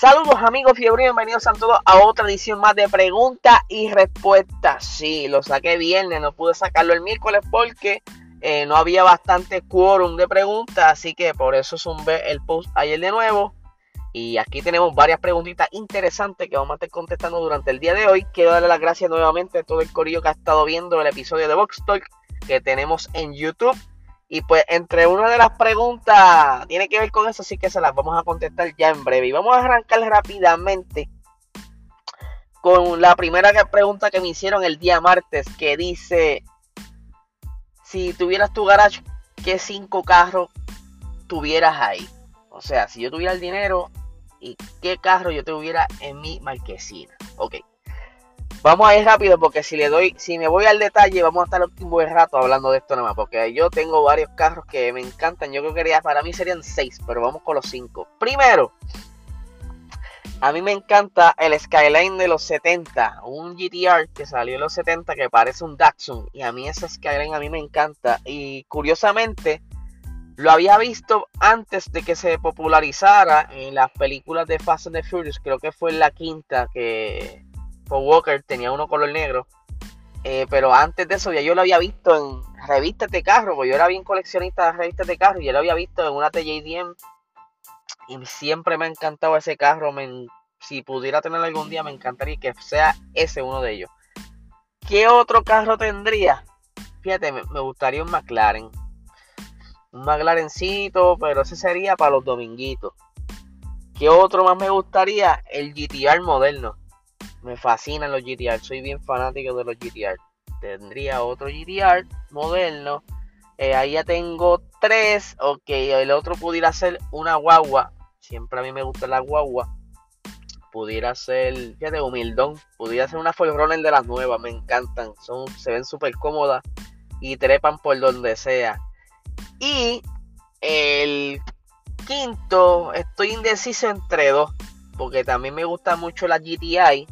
Saludos amigos fiebre, bienvenidos a todos a otra edición más de preguntas y respuestas. Sí, lo saqué viernes, no pude sacarlo el miércoles porque eh, no había bastante quórum de preguntas, así que por eso zumbé el post ayer de nuevo. Y aquí tenemos varias preguntitas interesantes que vamos a estar contestando durante el día de hoy. Quiero darle las gracias nuevamente a todo el corillo que ha estado viendo el episodio de Vox Talk que tenemos en YouTube. Y pues entre una de las preguntas tiene que ver con eso, así que se las vamos a contestar ya en breve. Y vamos a arrancar rápidamente con la primera pregunta que me hicieron el día martes, que dice, si tuvieras tu garage, ¿qué cinco carros tuvieras ahí? O sea, si yo tuviera el dinero, ¿y qué carro yo tuviera en mi marquesina? Ok. Vamos a ir rápido porque si le doy, si me voy al detalle, vamos a estar un buen rato hablando de esto nada más. Porque yo tengo varios carros que me encantan. Yo creo que para mí serían seis, pero vamos con los cinco. Primero, a mí me encanta el Skyline de los 70, un GTR que salió en los 70 que parece un Datsun. Y a mí ese Skyline a mí me encanta. Y curiosamente, lo había visto antes de que se popularizara en las películas de Fast and the Furious. Creo que fue en la quinta que Paul Walker tenía uno color negro. Eh, pero antes de eso ya yo lo había visto en revistas de carro, porque yo era bien coleccionista de revistas de carro y yo lo había visto en una TJDM y siempre me ha encantado ese carro. si pudiera tenerlo algún día, me encantaría que sea ese uno de ellos. ¿Qué otro carro tendría? Fíjate, me, me gustaría un McLaren. Un McLarencito, pero ese sería para los dominguitos. ¿Qué otro más me gustaría? El GTR moderno. Me fascinan los GTR, soy bien fanático de los GTR. Tendría otro GTR moderno. Eh, ahí ya tengo tres. Ok, el otro pudiera ser una guagua. Siempre a mí me gusta la guagua. Pudiera ser, fíjate, humildón. Pudiera ser una Forerunner de las nuevas. Me encantan. Son, se ven súper cómodas. Y trepan por donde sea. Y el quinto, estoy indeciso entre dos. Porque también me gusta mucho la GTI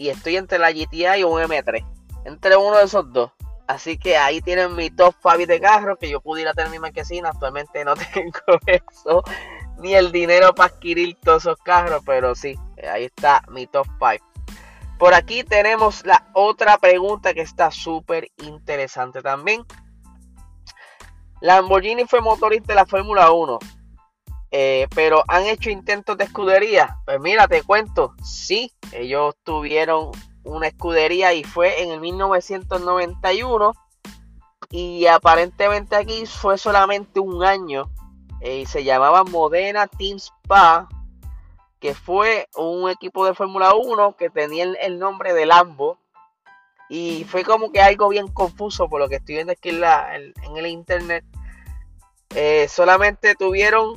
y estoy entre la GTI y un M3. Entre uno de esos dos. Así que ahí tienen mi top 5 de carros que yo pudiera tener mi marquesina. Actualmente no tengo eso. Ni el dinero para adquirir todos esos carros. Pero sí, ahí está mi top 5. Por aquí tenemos la otra pregunta que está súper interesante también. Lamborghini fue motorista de la Fórmula 1. Eh, pero han hecho intentos de escudería. Pues mira, te cuento, sí, ellos tuvieron una escudería y fue en el 1991 y aparentemente aquí fue solamente un año. Eh, y se llamaba Modena Team Spa que fue un equipo de Fórmula 1 que tenía el, nombre de Lambo. Y fue como que algo bien confuso por lo que estoy viendo aquí en, la, el internet. Eh, solamente tuvieron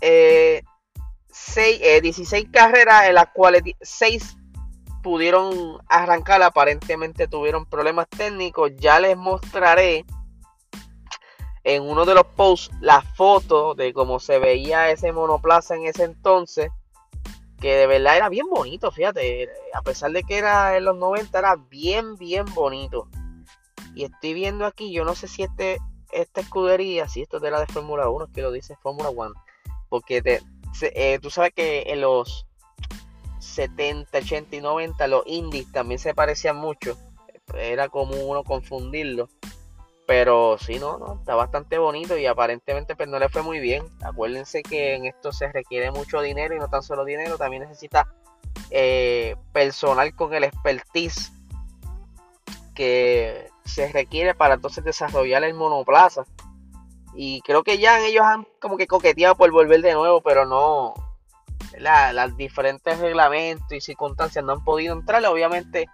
eh, 16 eh, carreras en las cuales 6 pudieron arrancar, aparentemente tuvieron problemas técnicos. Ya les mostraré en uno de los posts la foto de cómo se veía ese monoplaza en ese entonces. Que de verdad era bien bonito, fíjate. A pesar de que era en los 90, era bien, bien bonito. Y estoy viendo aquí, yo no sé si este, esta escudería, si esto es de la de Fórmula 1, es que lo dice Fórmula 1 porque te, eh, tú sabes que en los 70, 80 y 90 los indies también se parecían mucho. Era como uno confundirlo. Pero sí, no, no, está bastante bonito y aparentemente pues no le fue muy bien. Acuérdense que en esto se requiere mucho dinero y no tan solo dinero, también necesita eh, personal con el expertise que se requiere para entonces desarrollar el monoplaza. Y creo que ya ellos han como que coqueteado por volver de nuevo, pero no. Las diferentes reglamentos y circunstancias no han podido entrar. Obviamente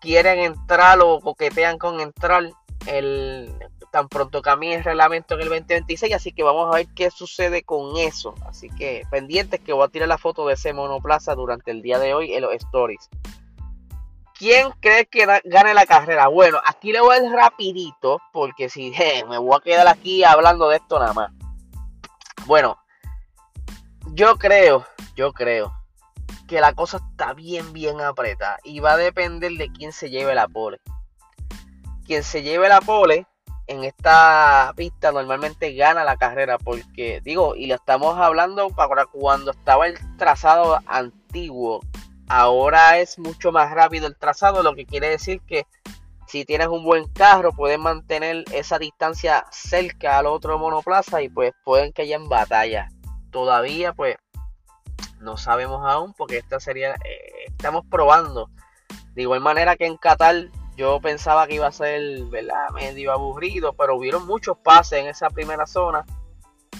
quieren entrar o coquetean con entrar el tan pronto cambie el reglamento en el 2026. Así que vamos a ver qué sucede con eso. Así que pendientes que voy a tirar la foto de ese monoplaza durante el día de hoy en los stories. ¿Quién cree que gane la carrera? Bueno, aquí le voy a ir rapidito, porque si me voy a quedar aquí hablando de esto nada más. Bueno, yo creo, yo creo que la cosa está bien, bien apretada y va a depender de quién se lleve la pole. Quien se lleve la pole en esta pista normalmente gana la carrera porque digo y lo estamos hablando para cuando estaba el trazado antiguo ahora es mucho más rápido el trazado lo que quiere decir que si tienes un buen carro puedes mantener esa distancia cerca al otro monoplaza y pues pueden que haya en batalla todavía pues no sabemos aún porque esta sería eh, estamos probando de igual manera que en Qatar yo pensaba que iba a ser ¿verdad? medio aburrido, pero hubieron muchos pases en esa primera zona.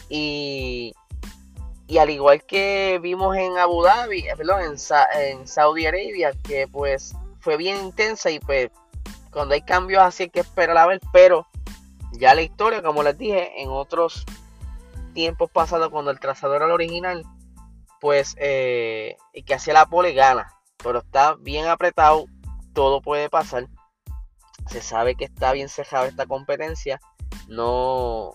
Y, y al igual que vimos en Abu Dhabi, eh, perdón, en, Saudi Arabia, que pues fue bien intensa y pues cuando hay cambios así hay que esperar a ver, pero ya la historia, como les dije, en otros tiempos pasados cuando el trazador era el original, pues eh, y que hacía la pole gana, pero está bien apretado, todo puede pasar se sabe que está bien cerrada esta competencia, no,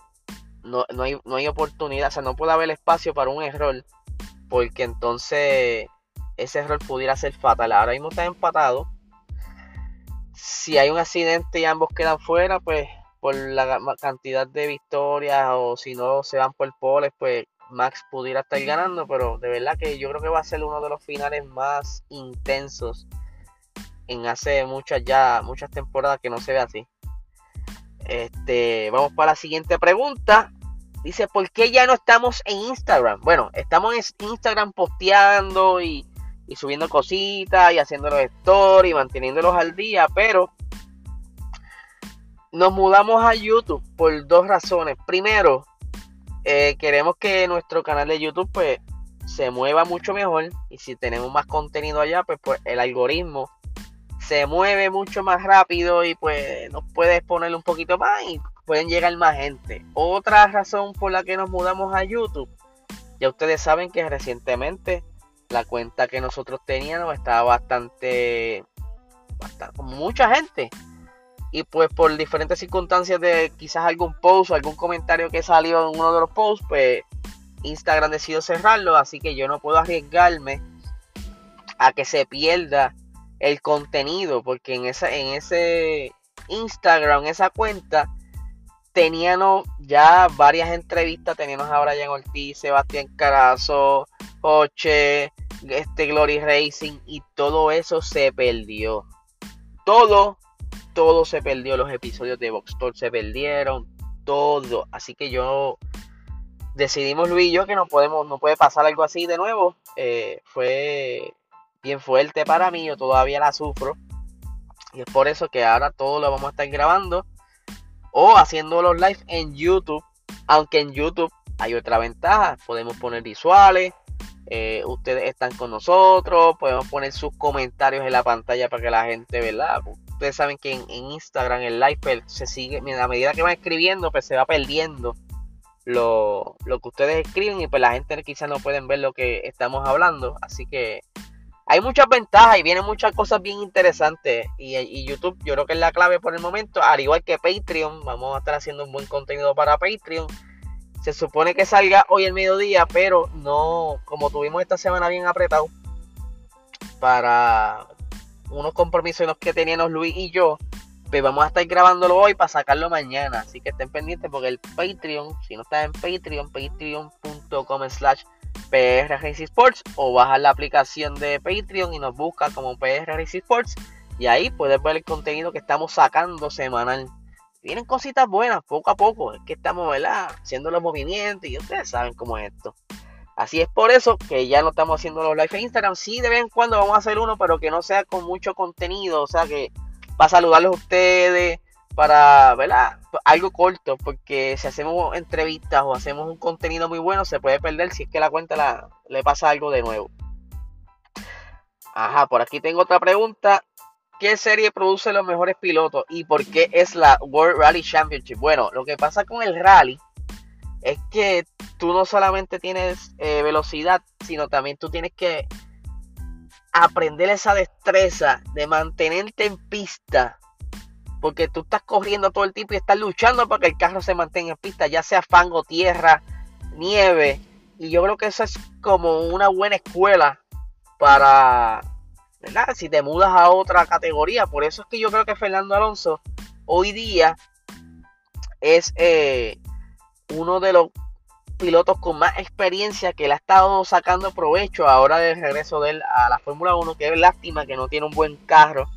no, hay, no hay oportunidad, o sea, no puede haber espacio para un error, porque entonces ese error pudiera ser fatal. Ahora mismo está empatado. Si hay un accidente y ambos quedan fuera, pues por la cantidad de victorias o si no se van por poles, pues Max pudiera estar ganando, pero de verdad que yo creo que va a ser uno de los finales más intensos en hace muchas ya, muchas temporadas que no se ve así. Este, vamos para la siguiente pregunta. Dice, ¿por qué ya no estamos en Instagram? Bueno, estamos en Instagram posteando y, y subiendo cositas y haciendo los stories, manteniéndolos al día, pero nos mudamos a YouTube por dos razones. Primero, eh, queremos que nuestro canal de YouTube pues se mueva mucho mejor y si tenemos más contenido allá pues, pues el algoritmo se mueve mucho más rápido y pues nos puedes ponerle un poquito más y pueden llegar más gente. Otra razón por la que nos mudamos a YouTube, ya ustedes saben que recientemente la cuenta que nosotros teníamos estaba bastante, bastante mucha gente. Y pues por diferentes circunstancias de quizás algún post o algún comentario que salió en uno de los posts, pues Instagram decidió cerrarlo, así que yo no puedo arriesgarme a que se pierda el contenido, porque en, en ese Instagram, esa cuenta, teníamos ya varias entrevistas, teníamos ahora en Ortiz, Sebastián Carazo, Coche, este Glory Racing y todo eso se perdió. Todo, todo se perdió. Los episodios de Box se perdieron, todo. Así que yo decidimos Luis y yo que no podemos, no puede pasar algo así de nuevo. Eh, fue bien fuerte para mí, yo todavía la sufro. Y es por eso que ahora todo lo vamos a estar grabando o haciendo los live en YouTube. Aunque en YouTube hay otra ventaja, podemos poner visuales, eh, ustedes están con nosotros, podemos poner sus comentarios en la pantalla para que la gente, ¿verdad? Ustedes saben que en, Instagram el live pues, se sigue, a medida que van escribiendo, pues se va perdiendo lo, lo que ustedes escriben y pues la gente quizás no pueden ver lo que estamos hablando. Así que hay muchas ventajas y vienen muchas cosas bien interesantes. Y, YouTube, yo creo que es la clave por el momento. Al igual que Patreon, vamos a estar haciendo un buen contenido para Patreon. Se supone que salga hoy el mediodía, pero no, como tuvimos esta semana bien apretado para unos compromisos que teníamos Luis y yo, pues vamos a estar grabándolo hoy para sacarlo mañana. Así que estén pendientes porque el Patreon, si no estás en Patreon, patreon.com slash PR Racing Sports o baja la aplicación de Patreon y nos busca como PR Racing Sports y ahí puedes ver el contenido que estamos sacando semanal. Vienen cositas buenas poco a poco, es que estamos ¿verdad? haciendo los movimientos y ustedes saben cómo es esto. Así es por eso que ya no estamos haciendo los live en Instagram. Sí, de vez en cuando vamos a hacer uno, pero que no sea con mucho contenido. O sea, que para saludarlos a ustedes, para, ¿verdad? Algo corto, porque si hacemos entrevistas o hacemos un contenido muy bueno, se puede perder si es que la cuenta le pasa algo de nuevo. Ajá, por aquí tengo otra pregunta. ¿Qué serie produce los mejores pilotos y por qué es la World Rally Championship? Bueno, lo que pasa con el rally es que tú no solamente tienes eh, velocidad, sino también tú tienes que aprender esa destreza de mantenerte en pista porque tú estás corriendo todo el tiempo y estás luchando para que el carro se mantenga en pista, ya sea fango, tierra, nieve. Y yo creo que eso es como una buena escuela para, ¿verdad? Si te mudas a otra categoría. Por eso es que yo creo que Fernando Alonso hoy día es eh, uno de los pilotos con más experiencia que le ha estado sacando provecho ahora del regreso de él a la Fórmula 1, que es lástima que no tiene un buen carro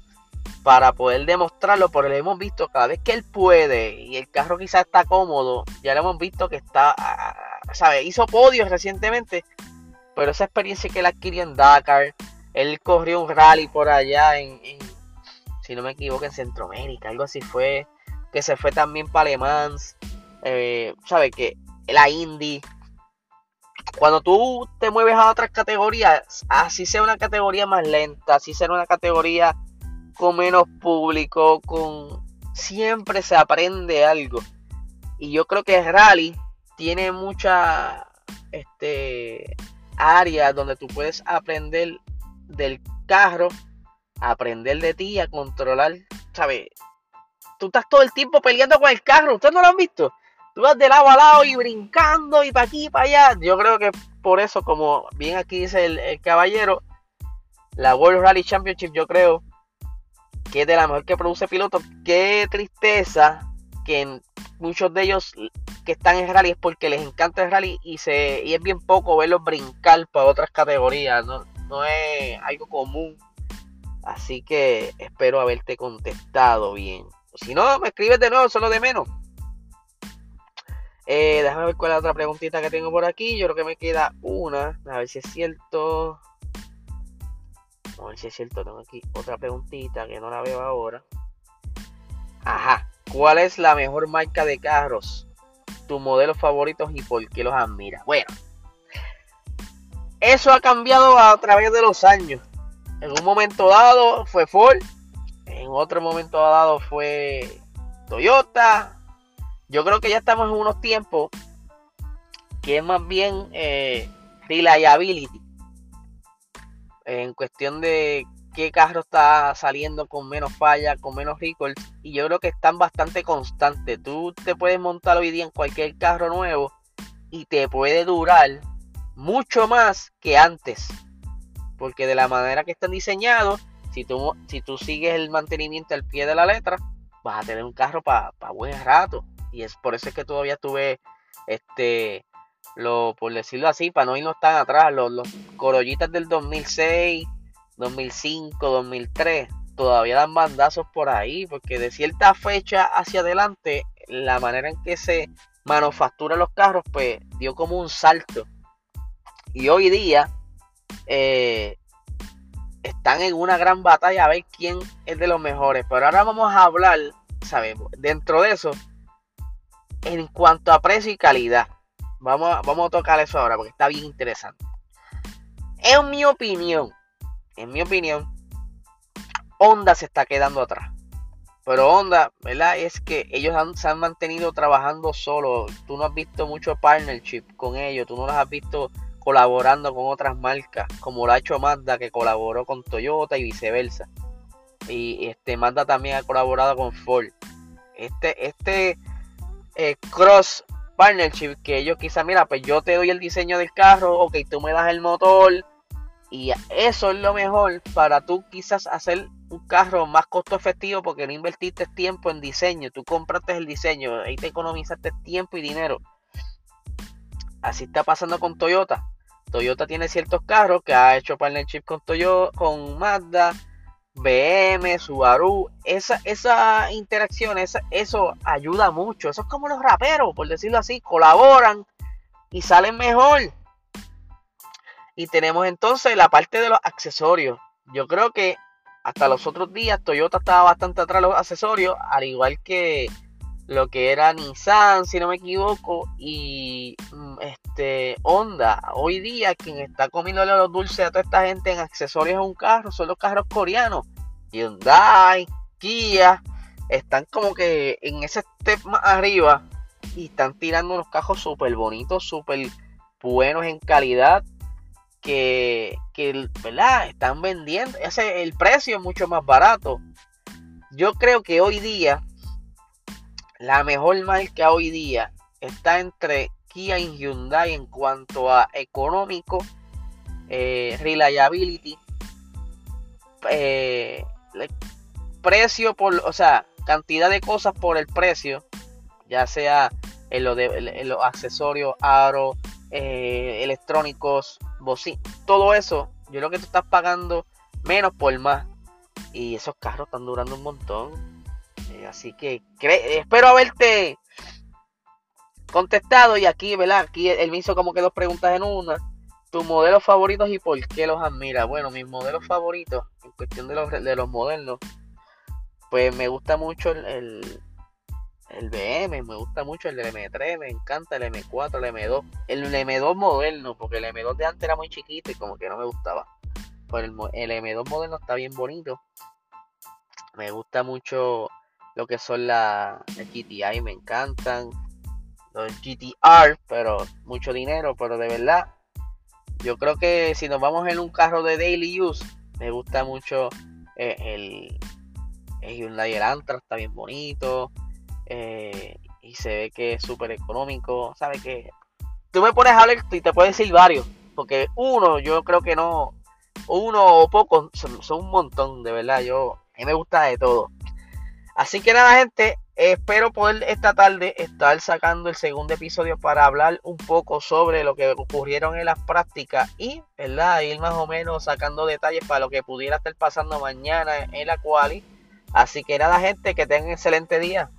para poder demostrarlo, pero lo hemos visto cada vez que él puede y el carro quizás está cómodo, ya lo hemos visto que está, ¿sabe? Hizo podios recientemente, pero esa experiencia que él adquirió en Dakar, él corrió un rally por allá en, si no me equivoco, en Centroamérica, algo así fue, que se fue también para Alemán, eh, ¿sabe? Que la Indy. Cuando tú te mueves a otras categorías, así sea una categoría más lenta, así sea una categoría con menos público, con siempre se aprende algo. Y yo creo que el rally tiene mucha este áreas donde tú puedes aprender del carro, aprender de ti, a controlar, ¿sabes? Tú estás todo el tiempo peleando con el carro, ¿ustedes no lo han visto? Tú vas de lado a lado y brincando y para aquí y para allá. Yo creo que por eso, como bien aquí dice el, caballero, la World Rally Championship yo creo que es de la mejor que produce pilotos. Qué tristeza que muchos de ellos que están en rally es porque les encanta el rally y, se, y es bien poco verlos brincar para otras categorías. No, no es algo común. Así que espero haberte contestado bien. Si no, me escribes de nuevo, solo de menos. Eh, déjame ver cuál es la otra preguntita que tengo por aquí. Yo creo que me queda una. A ver si es cierto. A ver si es cierto. Tengo aquí otra preguntita que no la veo ahora. Ajá. ¿Cuál es la mejor marca de carros? Tus modelos favoritos y por qué los admiras. Bueno. Eso ha cambiado a través de los años. En un momento dado fue Ford. En otro momento dado fue Toyota yo creo que ya estamos en unos tiempos que es más bien eh, reliability. En cuestión de qué carro está saliendo con menos falla, con menos recalls. Y yo creo que están bastante constantes. Tú te puedes montar hoy día en cualquier carro nuevo y te puede durar mucho más que antes. Porque de la manera que están diseñados, si tú, si tú sigues el mantenimiento al pie de la letra, vas a tener un carro para buen rato y es por eso es que todavía tuve este lo por decirlo así para no irnos tan atrás los, los corollitas del 2006 2005 2003 todavía dan bandazos por ahí porque de cierta fecha hacia adelante la manera en que se manufacturan los carros pues dio como un salto. Y hoy día eh, están en una gran batalla a ver quién es de los mejores. Pero ahora vamos a hablar sabemos dentro de eso en cuanto a precio y calidad. Vamos a, vamos a tocar eso ahora porque está bien interesante. En mi opinión, en mi opinión, Honda se está quedando atrás. Pero Honda, ¿verdad? Es que ellos se han mantenido trabajando solo. Tú no has visto mucho partnership con ellos. Tú no los has visto colaborando con otras marcas. Como lo ha hecho Mazda, que colaboró con Toyota y viceversa. Y este Mazda también ha colaborado con Ford. Este, este eh, cross partnership que ellos quizás, mira, pues yo te doy el diseño del carro, ok, tú me das el motor y eso es lo mejor para tú quizás hacer un carro más costo efectivo porque no invertiste tiempo en diseño, tú compraste el diseño, ahí te economizaste tiempo y dinero. Así está pasando con Toyota. Toyota tiene ciertos carros que ha hecho partnership con Toyota, con Mazda, BM, Subaru, esa, esa interacción, eso ayuda mucho. Eso es como los raperos, por decirlo así, colaboran y salen mejor. Y tenemos entonces la parte de los accesorios. Yo creo que hasta los otros días Toyota estaba bastante atrás de los accesorios, al igual que lo que era Nissan, si no me equivoco, y mm, este Honda. Hoy día quien está comiéndole los dulces a toda esta gente en accesorios a un carro son los carros coreanos. Hyundai, Kia, están como que en ese step más arriba y están tirando unos carros súper bonitos, súper buenos en calidad. Que, que ¿verdad? están vendiendo. Ese, el precio es mucho más barato. Yo creo que hoy día la mejor marca hoy día está entre Kia y Hyundai en cuanto a económico, eh, reliability, eh, precio por, o sea, cantidad de cosas por el precio. ya sea en, lo de, los accesorios, aro, eh, electrónicos, bocina, todo eso, yo creo que tú estás pagando menos por más. Y esos carros están durando un montón. Así que espero haberte contestado. Y aquí, ¿verdad? Aquí él me hizo como que dos preguntas en una. ¿Tus modelos favoritos y por qué los admira? Bueno, mis modelos favoritos, en cuestión de los, de los modernos, pues me gusta mucho el, el BM, me gusta mucho el M3, me encanta el M4, el M2, el M2 moderno, porque el M2 de antes era muy chiquito y como que no me gustaba. Pero el, M2 moderno está bien bonito. Me gusta mucho lo que son las GTI, me encantan. Los GTR, pero mucho dinero, pero de verdad, yo creo que si nos vamos en un carro de daily use, me gusta mucho eh, el, el Hyundai Elantra, está bien bonito. Eh, y se ve que es súper económico. ¿Sabes que Tú me pones a hablar y te puedo decir varios. Porque uno, yo creo que no. Uno o pocos son, un montón, de verdad. Yo, a mí me gusta de todo. Así que nada, gente. Espero poder esta tarde estar sacando el segundo episodio para hablar un poco sobre lo que ocurrieron en las prácticas y, ¿verdad? Ir más o menos sacando detalles para lo que pudiera estar pasando mañana en la quali. Así que nada, gente, que tengan un excelente día.